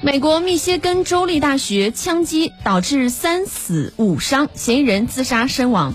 美国密歇根州立大学枪击导致三死五伤嫌疑人自杀身亡。